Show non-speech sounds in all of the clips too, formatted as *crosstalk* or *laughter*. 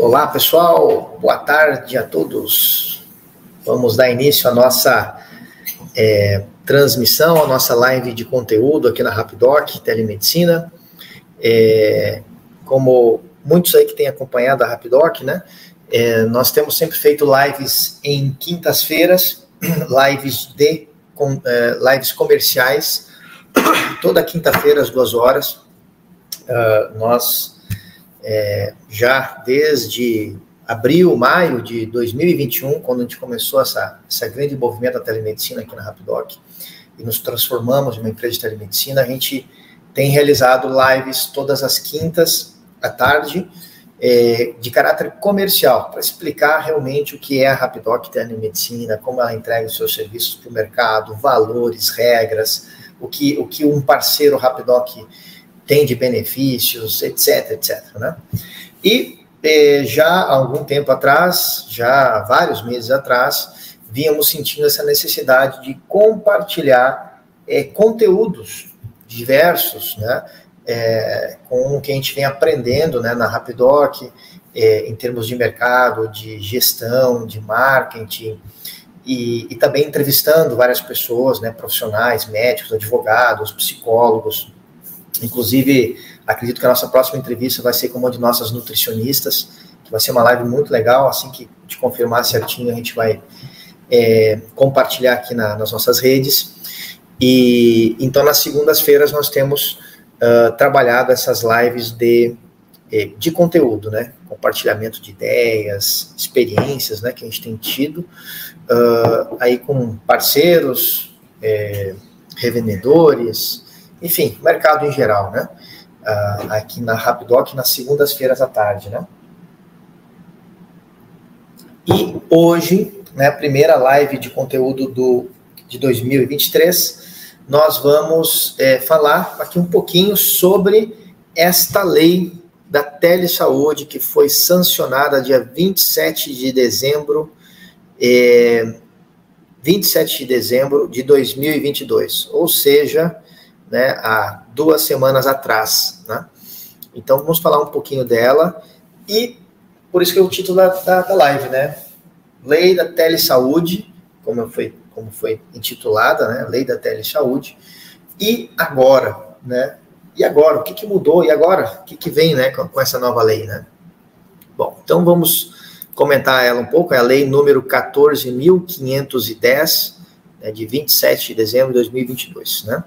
Olá, pessoal. Boa tarde a todos. Vamos dar início à nossa é, transmissão, à nossa live de conteúdo aqui na Rapidoc Telemedicina. É, como muitos aí que têm acompanhado a Rapidoc, né? É, nós temos sempre feito lives em quintas-feiras, *clears throat* lives de com, é, lives comerciais, toda quinta-feira às duas horas. Uh, nós é, já desde abril, maio de 2021, quando a gente começou essa, essa grande movimento da telemedicina aqui na Rapidoc, e nos transformamos em uma empresa de telemedicina, a gente tem realizado lives todas as quintas à tarde, é, de caráter comercial, para explicar realmente o que é a Rapidoc Telemedicina, como ela entrega os seus serviços para o mercado, valores, regras, o que, o que um parceiro Rapidoc tem de benefícios, etc, etc. Né? E eh, já há algum tempo atrás, já há vários meses atrás, vínhamos sentindo essa necessidade de compartilhar eh, conteúdos diversos, né, é, com o que a gente vem aprendendo né, na Rapidoc, em termos de mercado, de gestão, de marketing, e, e, também entrevistando várias pessoas, né, profissionais, médicos, advogados, psicólogos, Inclusive, acredito que a nossa próxima entrevista vai ser com uma de nossas nutricionistas, que vai ser uma live muito legal. Assim que te confirmar certinho, a gente vai é, compartilhar aqui na, nas nossas redes. E então, nas segundas-feiras, nós temos uh, trabalhado essas lives de, é, de conteúdo, né? Compartilhamento de ideias, experiências, né? Que a gente tem tido uh, aí com parceiros, é, revendedores, enfim, mercado em geral, né? Uh, aqui na Rapidoc, nas segundas-feiras à tarde, né? E hoje, né, primeira live de conteúdo do, de 2023, nós vamos é, falar aqui um pouquinho sobre esta lei da telesaúde que foi sancionada dia 27 de dezembro, é, 27 de dezembro de 2022, ou seja, né, há duas semanas atrás. Né? Então vamos falar um pouquinho dela e por isso que é o título da, da, live, né? Lei da Telesaúde, como foi, como foi intitulada, né? Lei da Telesaúde. E agora, né? E agora? O que, que mudou? E agora? O que, que vem né, com, com essa nova lei, né? Bom, então vamos comentar ela um pouco. É a lei número 14.510, né, de 27 de dezembro de 2022, né?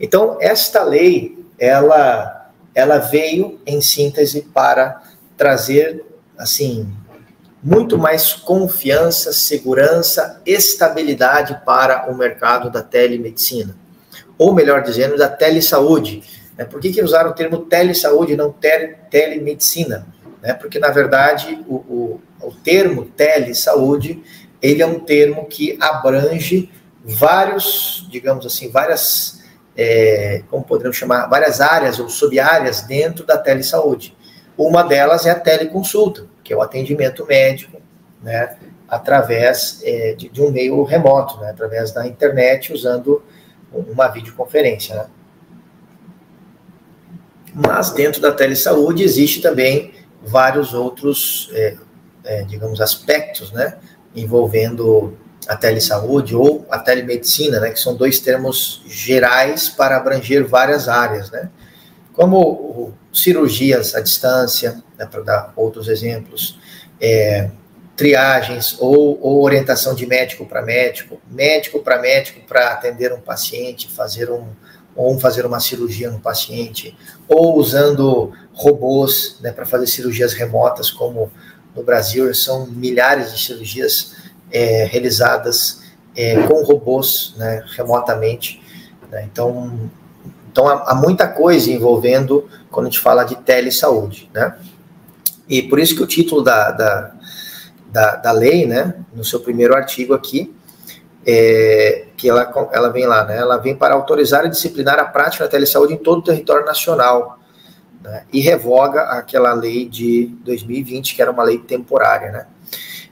Então, esta lei, ela, ela veio, em síntese, para trazer, assim, muito mais confiança, segurança, estabilidade para o mercado da telemedicina. Ou, melhor dizendo, da telesaúde. Né? Por que, que usaram o termo telesaúde e não tele, telemedicina? Né? Porque, na verdade, o, o, o termo telesaúde, ele é um termo que abrange vários, digamos assim, várias é, como poderíamos chamar, várias áreas ou sub-áreas dentro da telesaúde. Uma delas é a teleconsulta, que é o atendimento médico, né, através é, de, de, um meio remoto, né, através da internet, usando uma videoconferência. Né. Mas dentro da telesaúde existe também vários outros, é, é digamos, aspectos, né, envolvendo a telesaúde ou a telemedicina, né, que são dois termos gerais para abranger várias áreas, né, como cirurgias à distância, né, para dar outros exemplos, é, triagens ou, ou, orientação de médico para médico, médico para médico para atender um paciente, fazer um ou fazer uma cirurgia no paciente, ou usando robôs né, para fazer cirurgias remotas, como no Brasil são milhares de cirurgias é, realizadas é, com robôs né, remotamente. Né? Então, então há, há, muita coisa envolvendo quando a gente fala de telesaúde. Né? E por isso que o título da, da, da, da lei, né, no seu primeiro artigo aqui, é, que ela, ela vem lá, né? Ela vem para autorizar e disciplinar a prática da telesaúde em todo o território nacional né, e revoga aquela lei de 2020, que era uma lei temporária, né?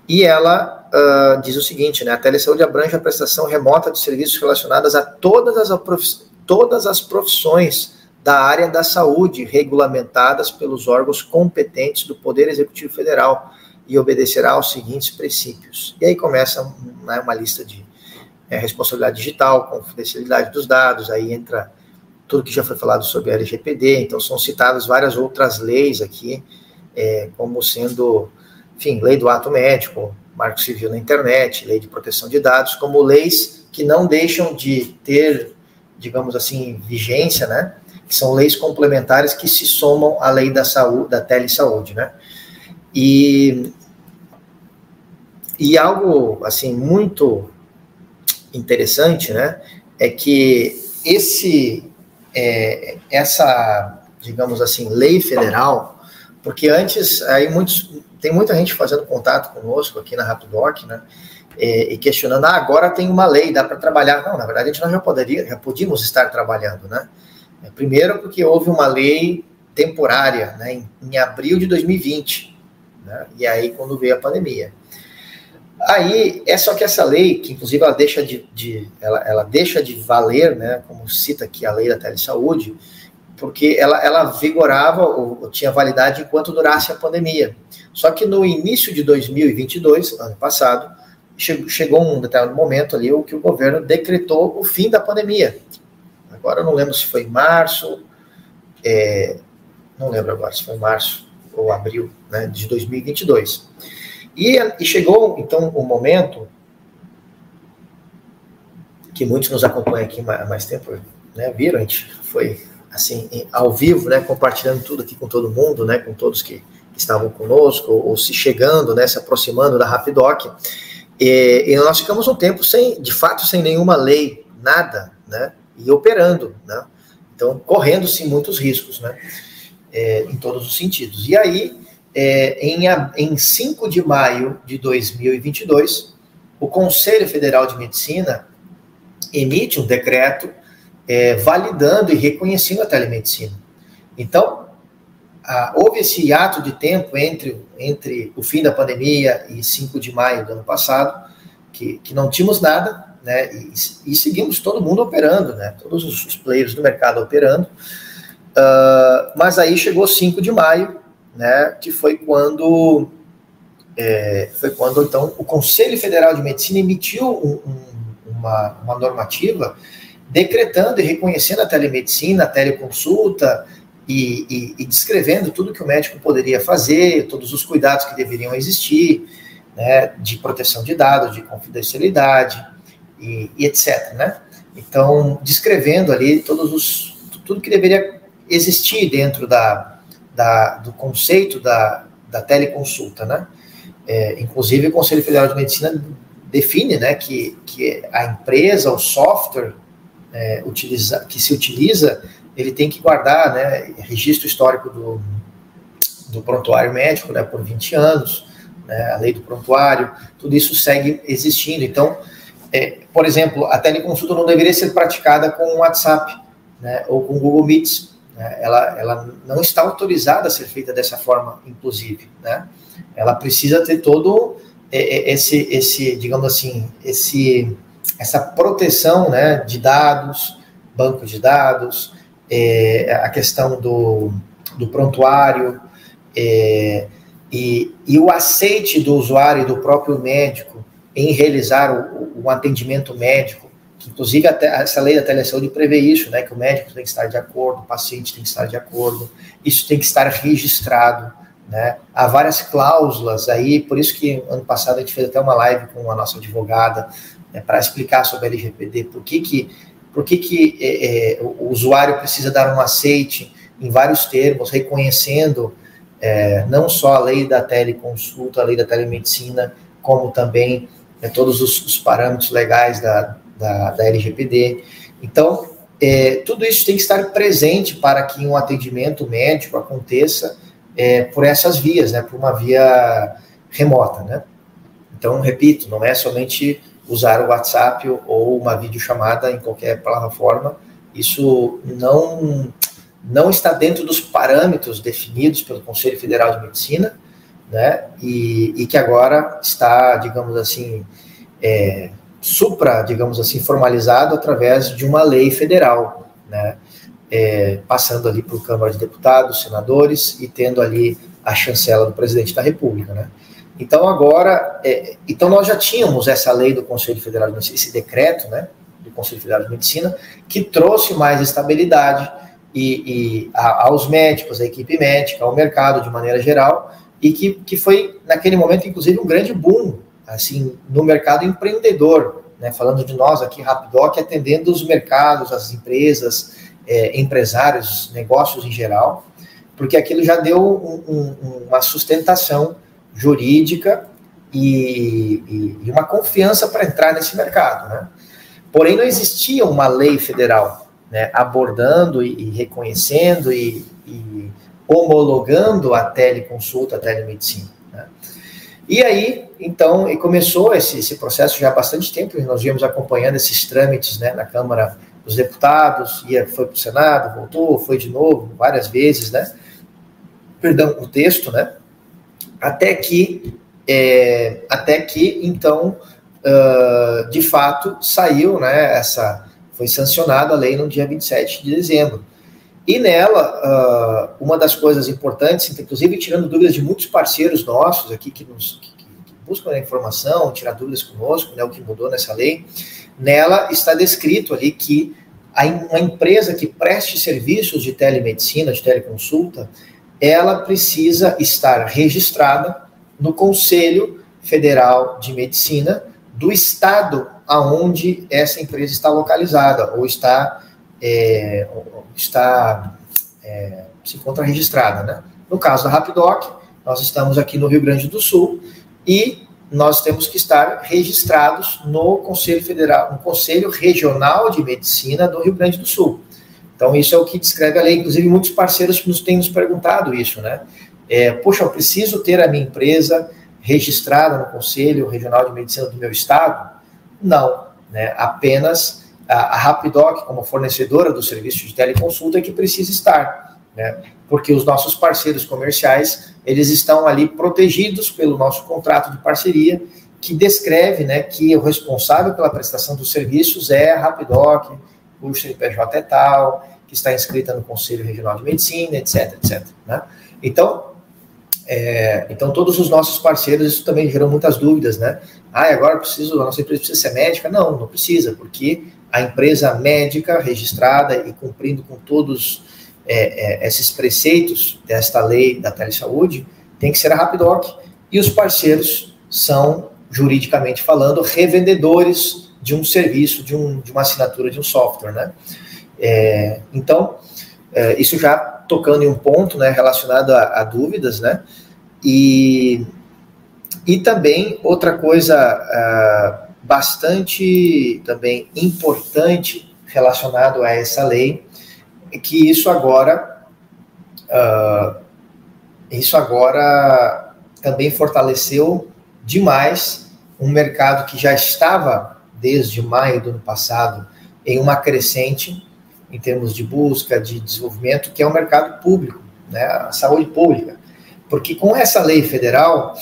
E ela uh, diz o seguinte, né? A telesaúde abrange a prestação remota de serviços relacionadas a todas as, todas as profissões da área da saúde, regulamentadas pelos órgãos competentes do Poder Executivo Federal e obedecerá aos seguintes princípios. E aí começa né, uma lista de é, responsabilidade digital, confidencialidade dos dados, aí entra tudo que já foi falado sobre a LGPD, então são citadas várias outras leis aqui, é, como sendo, enfim, lei do ato médico, marco civil na internet, lei de proteção de dados, como leis que não deixam de ter, digamos assim, vigência, né? Que são leis complementares que se somam à lei da saúde, da telesaúde, né? E, e algo, assim, muito interessante, né? É que esse, é, essa, digamos assim, lei federal, porque antes, aí muitos, tem muita gente fazendo contato conosco aqui na Rapidoc, né? E, e questionando, ah, agora tem uma lei, dá para trabalhar. Não, na verdade, a gente já poderia, já podíamos estar trabalhando, né? É, primeiro, porque houve uma lei temporária, né, em, em abril de 2020, né? E aí, quando veio a pandemia. Aí, é só que essa lei, que inclusive ela deixa de, de ela, ela, deixa de valer, né, como cita aqui a lei da telesaúde, porque ela, ela vigorava ou, ou tinha validade enquanto durasse a pandemia. Só que no início de 2022, ano passado, chegou, um determinado momento ali o que o governo decretou o fim da pandemia. Agora eu não lembro se foi março, é, não lembro agora se foi março ou abril né, de 2022. E, e chegou, então, o um momento que muitos nos acompanham aqui há mais tempo, né, viram, a gente foi, assim, ao vivo, né, compartilhando tudo aqui com todo mundo, né, com todos que estavam conosco, ou, se chegando, né, se aproximando da Rapidoc, e, e, nós ficamos um tempo sem, de fato, sem nenhuma lei, nada, né, e operando, né, então, correndo-se muitos riscos, né, é, em todos os sentidos. E aí, é, em, em 5 de maio de 2022, o Conselho Federal de Medicina emite um decreto é, validando e reconhecendo a telemedicina. Então, a, houve esse ato de tempo entre, entre o fim da pandemia e 5 de maio do ano passado, que, que não tínhamos nada, né, e, e seguimos todo mundo operando, né, todos os, os players do mercado operando, uh, mas aí chegou 5 de maio, né, que foi quando é, foi quando então o Conselho Federal de Medicina emitiu um, um, uma, uma normativa decretando e reconhecendo a telemedicina, a teleconsulta e, e, e, descrevendo tudo que o médico poderia fazer, todos os cuidados que deveriam existir, né, de proteção de dados, de confidencialidade e, e etc. Né? Então, descrevendo ali todos os, tudo que deveria existir dentro da, da, do conceito da, da teleconsulta, né? É, inclusive, o Conselho Federal de Medicina define né, que, que a empresa, o software é, utiliza, que se utiliza, ele tem que guardar né, registro histórico do, do prontuário médico né, por 20 anos, né, a lei do prontuário, tudo isso segue existindo. Então, é, por exemplo, a teleconsulta não deveria ser praticada com o WhatsApp né, ou com o Google Meets, né? Ela, ela não está autorizada a ser feita dessa forma, inclusive. Né? Ela precisa ter todo esse, esse digamos assim, esse, essa proteção né, de dados, banco de dados, é, a questão do, do prontuário é, e, e o aceite do usuário e do próprio médico em realizar o, o atendimento médico Inclusive, até essa lei da telesaúde prevê isso, né? Que o médico tem que estar de acordo, o paciente tem que estar de acordo, isso tem que estar registrado, né? Há várias cláusulas aí, por isso que ano passado a gente fez até uma live com a nossa advogada né, para explicar sobre a LGPD, por que que, por que, que é, é, o usuário precisa dar um aceite em vários termos, reconhecendo é, não só a lei da teleconsulta, a lei da telemedicina, como também é, todos os, os parâmetros legais da, da, da LGPD. Então, é, tudo isso tem que estar presente para que um atendimento médico aconteça é, por essas vias, né, por uma via remota, né? Então, repito, não é somente usar o WhatsApp ou uma videochamada em qualquer plataforma, isso não, não está dentro dos parâmetros definidos pelo Conselho Federal de Medicina, né, e, e que agora está, digamos assim, é, supra, digamos assim, formalizado através de uma lei federal, né? é, passando ali por Câmara de Deputados, senadores e tendo ali a chancela do presidente da República, né? Então agora, é, então nós já tínhamos essa lei do Conselho Federal de Medicina, esse decreto, né, do Conselho Federal de Medicina, que trouxe mais estabilidade e, e a, aos médicos, à equipe médica, ao mercado de maneira geral, e que, que foi naquele momento, inclusive, um grande boom, assim, no mercado empreendedor, né, falando de nós aqui, Rapidoc, atendendo os mercados, as empresas, é, empresários, negócios em geral, porque aquilo já deu um, um, uma sustentação jurídica e, e, uma confiança para entrar nesse mercado. Né? Porém, não existia uma lei federal né, abordando e, e reconhecendo e, e, homologando a teleconsulta, a telemedicina. Né? E aí, então, e começou esse, esse processo já há bastante tempo, nós viemos acompanhando esses trâmites né, na Câmara dos Deputados, ia, foi para o Senado, voltou, foi de novo, várias vezes, né? Perdão, o texto, né? Até que, é, até que então, uh, de fato, saiu, né, essa, foi sancionada a lei no dia 27 de dezembro. E nela, uh, uma das coisas importantes, inclusive tirando dúvidas de muitos parceiros nossos aqui que, nos, que, que buscam a informação, tirar dúvidas conosco, né, o que mudou nessa lei, nela está descrito ali que a, uma empresa que preste serviços de telemedicina, de teleconsulta, ela precisa estar registrada no Conselho Federal de Medicina do estado aonde essa empresa está localizada ou está é, está é, se encontra registrada, né? No caso da Rapidoc, nós estamos aqui no Rio Grande do Sul e nós temos que estar registrados no Conselho Federal, no Conselho Regional de Medicina do Rio Grande do Sul. Então, isso é o que descreve a lei. Inclusive, muitos parceiros nos têm nos perguntado isso, né? É, Poxa, eu preciso ter a minha empresa registrada no Conselho Regional de Medicina do meu estado? Não, né? Apenas a, a Rapidoc, como fornecedora do serviço de teleconsulta, é que precisa estar, né? Porque os nossos parceiros comerciais, eles estão ali protegidos pelo nosso contrato de parceria, que descreve, né, que o responsável pela prestação dos serviços é a Rapidoc, o CNPJ é tal, que está inscrita no Conselho Regional de Medicina, etc, etc. Né? Então, é, então, todos os nossos parceiros, isso também gerou muitas dúvidas, né? Ah, agora preciso, a nossa empresa precisa ser médica? Não, não precisa, porque a empresa médica registrada e cumprindo com todos é, é, esses preceitos desta lei da telesaúde tem que ser a Rapidoc. E os parceiros são, juridicamente falando, revendedores de um serviço, de, um, de uma assinatura de um software, né? É, então, é, isso já tocando em um ponto, né, relacionado a, a dúvidas, né? E, e também outra coisa uh, bastante também importante relacionado a essa lei é que isso agora uh, isso agora também fortaleceu demais um mercado que já estava desde maio do ano passado em uma crescente em termos de busca, de desenvolvimento, que é o mercado público, né, a saúde pública. Porque com essa lei federal,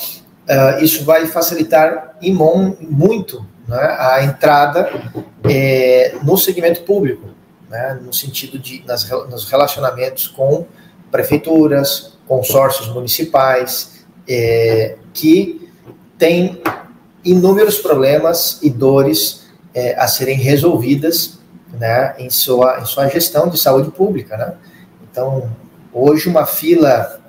uh, isso vai facilitar imon, muito né, a entrada é, no segmento público, né, no sentido de nas, nos relacionamentos com prefeituras, consórcios municipais, é, que têm inúmeros problemas e dores é, a serem resolvidas né, em, sua, em sua gestão de saúde pública. Né? Então, hoje uma fila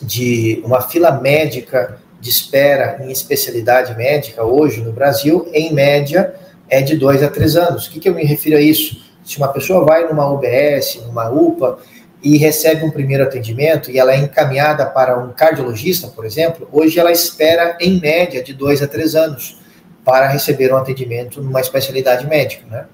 de uma fila médica de espera em especialidade médica hoje no Brasil, em média, é de dois a três anos. O que, que eu me refiro a isso? Se uma pessoa vai numa UBS, numa UPA, e recebe um primeiro atendimento e ela é encaminhada para um cardiologista, por exemplo, hoje ela espera, em média, de dois a três anos para receber um atendimento numa especialidade médica. Né?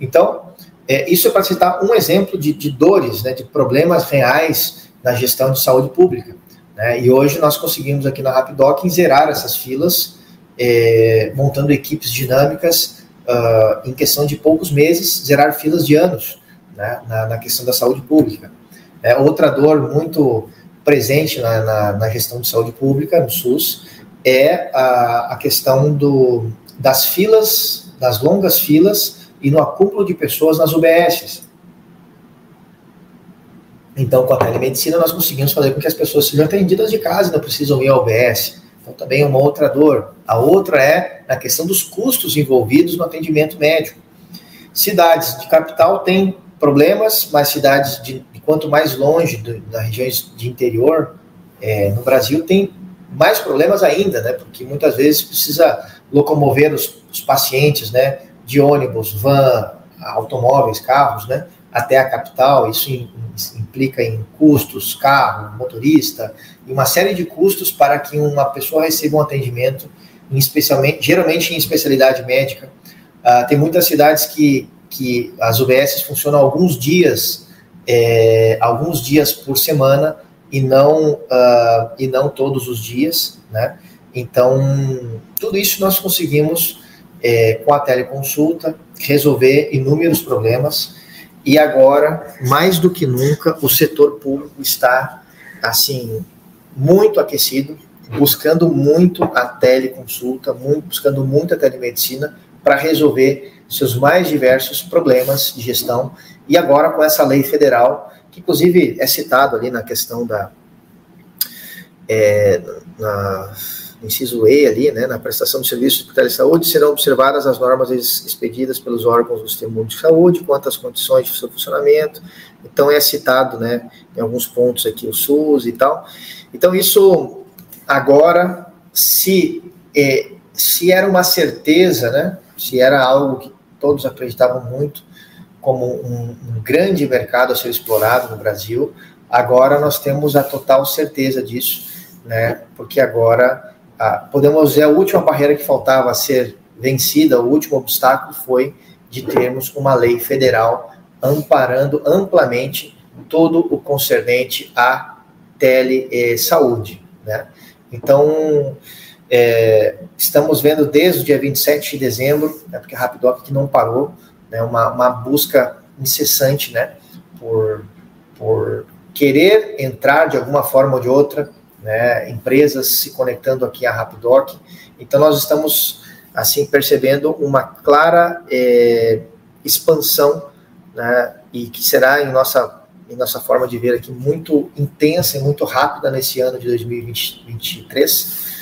Então, é, isso é para citar um exemplo de, de dores, né, de problemas reais na gestão de saúde pública. Né? E hoje nós conseguimos aqui na Rapidoc zerar essas filas, é, montando equipes dinâmicas uh, em questão de poucos meses, zerar filas de anos né, na, na questão da saúde pública. É, outra dor muito presente na, na, na, gestão de saúde pública, no SUS, é a, a questão do, das filas, das longas filas e no acúmulo de pessoas nas UBSs. Então, com a telemedicina, nós conseguimos fazer com que as pessoas sejam atendidas de casa, não precisam ir ao UBS. Então, também é uma outra dor. A outra é na questão dos custos envolvidos no atendimento médico. Cidades de capital têm problemas, mas cidades de, de quanto mais longe do, das regiões de interior é, no Brasil tem mais problemas ainda, né? Porque muitas vezes precisa locomover os, os pacientes, né? De ônibus, van, automóveis, carros, né? Até a capital. Isso implica em custos, carro, motorista e uma série de custos para que uma pessoa receba um atendimento, especialmente, geralmente em especialidade médica. Uh, tem muitas cidades que, que as UBS funcionam alguns dias, é, alguns dias por semana e não, uh, e não todos os dias, né? Então, tudo isso nós conseguimos, é, com a teleconsulta, resolver inúmeros problemas. E agora, mais do que nunca, o setor público está, assim, muito aquecido, buscando muito a teleconsulta, muito, buscando muito a telemedicina para resolver seus mais diversos problemas de gestão. E agora, com essa lei federal, que inclusive é citado ali na questão da. É, na, inciso E ali, né, na prestação de serviços de saúde, serão observadas as normas expedidas pelos órgãos do sistema de saúde, quanto às condições de seu funcionamento. Então é citado, né, em alguns pontos aqui o SUS e tal. Então isso agora, se é, se era uma certeza, né, se era algo que todos acreditavam muito, como um, um grande mercado a ser explorado no Brasil. Agora nós temos a total certeza disso, né? Porque agora podemos dizer a última barreira que faltava a ser vencida, o último obstáculo foi de termos uma lei federal amparando amplamente todo o concernente à telesaúde, né? Então, é, estamos vendo desde o dia 27 de dezembro, né, porque a Rapidoc que não parou, né, uma, uma busca incessante né, por, por querer entrar de alguma forma ou de outra, né, empresas se conectando aqui à Rapidoc. Então, nós estamos assim percebendo uma clara é, expansão né, e que será em nossa em nossa forma de ver aqui muito intensa e muito rápida nesse ano de 2023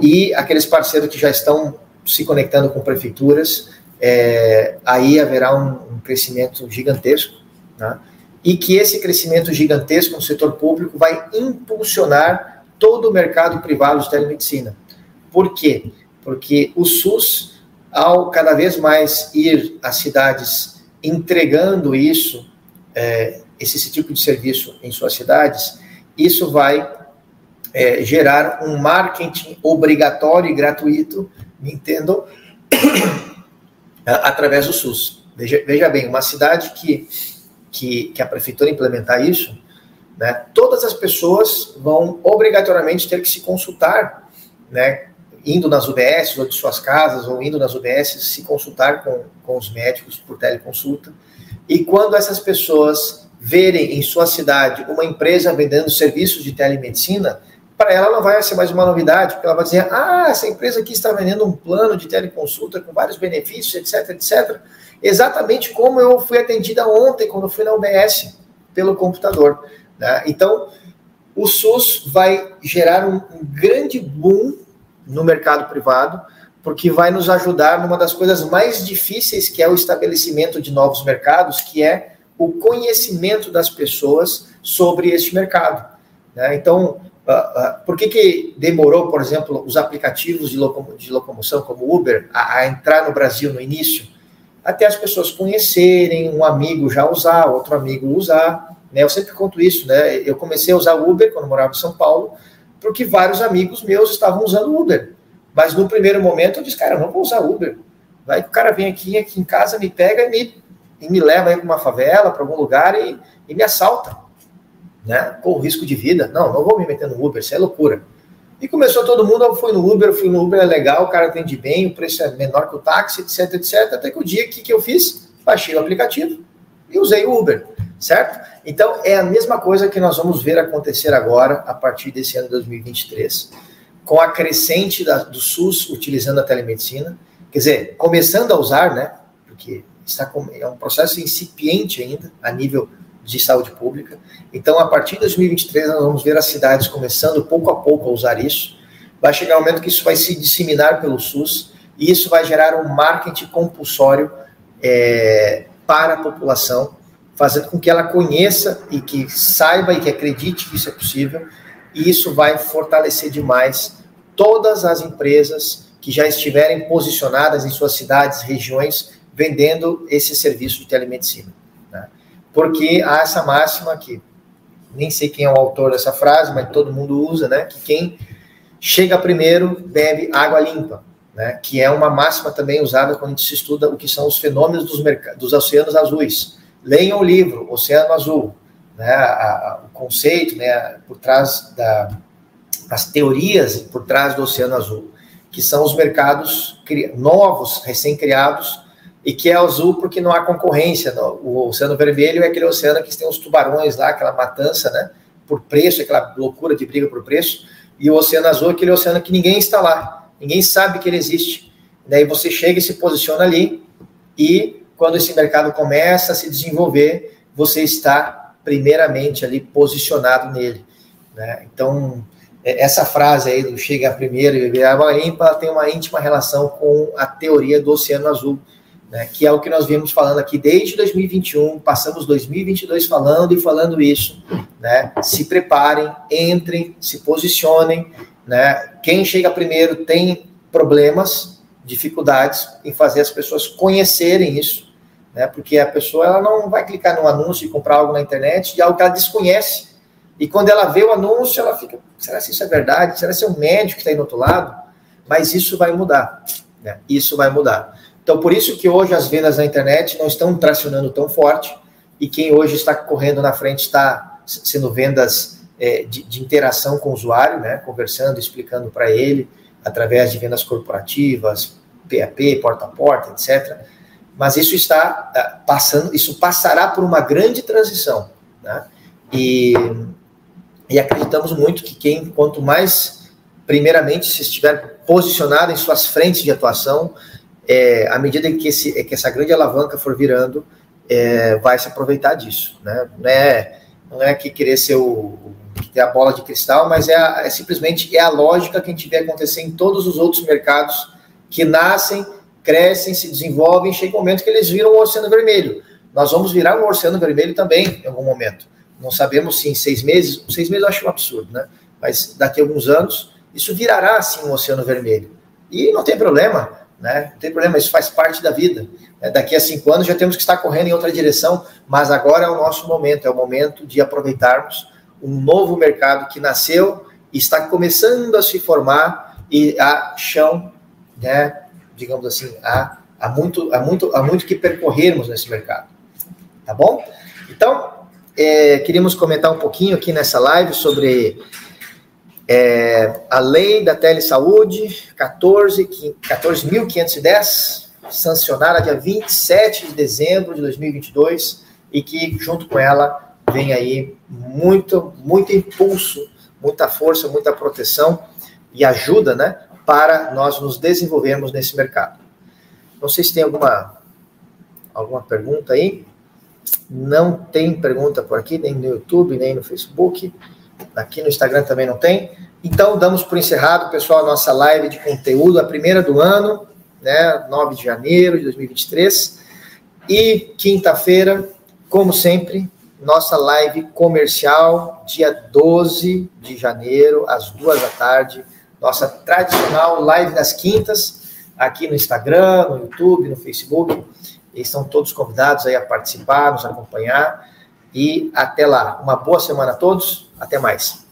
e aqueles parceiros que já estão se conectando com prefeituras é, aí haverá um, um crescimento gigantesco, né? e que esse crescimento gigantesco no setor público vai impulsionar todo o mercado privado de telemedicina. Por quê? Porque o SUS, ao cada vez mais ir às cidades entregando isso, é, esse, tipo de serviço em suas cidades, isso vai é, gerar um marketing obrigatório e gratuito, me entendam, *coughs* através do SUS. Veja, veja bem, uma cidade que, que, que a prefeitura implementar isso, né, todas as pessoas vão obrigatoriamente ter que se consultar, né, indo nas UBS ou de suas casas, ou indo nas UBS se consultar com, com os médicos por teleconsulta. E quando essas pessoas verem em sua cidade uma empresa vendendo serviços de telemedicina, para ela não vai ser mais uma novidade, porque ela vai dizer: ah, essa empresa aqui está vendendo um plano de teleconsulta com vários benefícios, etc, etc. Exatamente como eu fui atendida ontem, quando fui na UBS, pelo computador. Né? Então, o SUS vai gerar um, um grande boom no mercado privado, porque vai nos ajudar numa das coisas mais difíceis, que é o estabelecimento de novos mercados, que é o conhecimento das pessoas sobre este mercado. Né? Então, Uh, uh, por que, que demorou, por exemplo, os aplicativos de, locom de locomoção como Uber a, a, entrar no Brasil no início? Até as pessoas conhecerem, um amigo já usar, outro amigo usar. Né? Eu sempre conto isso, né? Eu comecei a usar Uber quando morava em São Paulo, porque vários amigos meus estavam usando Uber. Mas no primeiro momento eu disse, cara, eu não vou usar Uber. Vai que o cara vem aqui, aqui em casa, me pega e me, e me leva para uma favela, para algum lugar e, e me assalta né? Com risco de vida. Não, não vou me meter no Uber, isso é loucura. E começou todo mundo, eu fui no Uber, fui no Uber, é legal, o cara atende bem, o preço é menor que o táxi, etc, etc. Até que o dia que, que eu fiz, baixei o aplicativo e usei o Uber, certo? Então, é a mesma coisa que nós vamos ver acontecer agora, a partir desse ano de 2023, com a crescente da, do SUS utilizando a telemedicina, quer dizer, começando a usar, né? Porque está com, é um processo incipiente ainda, a nível de saúde pública. Então, a partir de 2023, nós vamos ver as cidades começando pouco a pouco a usar isso. Vai chegar um momento que isso vai se disseminar pelo SUS e isso vai gerar um marketing compulsório é, para a população, fazendo com que ela conheça e que saiba e que acredite que isso é possível. E isso vai fortalecer demais todas as empresas que já estiverem posicionadas em suas cidades, regiões, vendendo esse serviço de telemedicina. Porque há essa máxima que nem sei quem é o autor dessa frase, mas todo mundo usa, né? Que quem chega primeiro bebe água limpa, né? Que é uma máxima também usada quando a gente se estuda o que são os fenômenos dos, dos oceanos azuis. Leiam o livro Oceano Azul, né? A, a, o conceito, né? Por trás da as teorias por trás do Oceano Azul, que são os mercados novos, recém-criados, e que é azul porque não há concorrência. O Oceano Vermelho é aquele oceano que tem os tubarões lá, aquela matança, né? Por preço, aquela loucura de briga por preço. E o Oceano Azul é aquele oceano que ninguém está lá, ninguém sabe que ele existe. Daí você chega e se posiciona ali, e quando esse mercado começa a se desenvolver, você está primeiramente ali posicionado nele. Né? Então, é, essa frase aí do chega primeiro e beber água limpa tem uma íntima relação com a teoria do Oceano Azul, né, que é o que nós vimos falando aqui desde 2021, passamos 2022 falando e falando isso, né, se preparem, entrem, se posicionem, né, quem chega primeiro tem problemas, dificuldades em fazer as pessoas conhecerem isso, né, porque a pessoa ela não vai clicar no anúncio e comprar algo na internet de algo que ela desconhece, e quando ela vê o anúncio, ela fica: será que isso é verdade? Será que é um médico que está aí do outro lado? Mas isso vai mudar. Né? Isso vai mudar. Então, por isso que hoje as vendas na internet não estão tracionando tão forte e quem hoje está correndo na frente está sendo vendas é, de, de, interação com o usuário, né? conversando, explicando para ele, através de vendas corporativas, PAP, porta a porta, etc. Mas isso está uh, passando, isso passará por uma grande transição. Né? E e acreditamos muito que quem, quanto mais, primeiramente, se estiver posicionado em suas frentes de atuação, é, à medida que, esse, que essa grande alavanca for virando, é, vai se aproveitar disso. Né? Não, é, não é que querer ser o, ter a bola de cristal, mas é, a, é, simplesmente é a lógica que a gente vê acontecer em todos os outros mercados que nascem, crescem, se desenvolvem, chega um momento que eles viram o oceano vermelho. Nós vamos virar um oceano vermelho também em algum momento. Não sabemos se em seis meses, seis meses eu acho um absurdo, né? Mas daqui a alguns anos, isso virará, assim, um oceano vermelho. E não tem problema, né? Não tem problema, isso faz parte da vida. É, daqui a cinco anos já temos que estar correndo em outra direção, mas agora é o nosso momento, é o momento de aproveitarmos um novo mercado que nasceu e está começando a se formar e há chão, né? Digamos assim, há, há, muito, há, muito, há muito que percorrermos nesse mercado. Tá bom? Então, é, queríamos comentar um pouquinho aqui nessa live sobre é, a lei da telesaúde 14.510, 14, sancionada dia 27 de dezembro de 2022 e que junto com ela vem aí muito, muito impulso, muita força, muita proteção e ajuda, né, para nós nos desenvolvermos nesse mercado. Não sei se tem alguma alguma pergunta aí. Não tem pergunta por aqui, nem no YouTube, nem no Facebook. Aqui no Instagram também não tem. Então, damos por encerrado, pessoal, a nossa live de conteúdo, a primeira do ano, né, 9 de janeiro de 2023. E quinta-feira, como sempre, nossa live comercial, dia 12 de janeiro, às duas da tarde. Nossa tradicional live das quintas, aqui no Instagram, no YouTube, no Facebook. Eles estão todos convidados aí a participar, nos acompanhar. E até lá. Uma boa semana a todos. Até mais.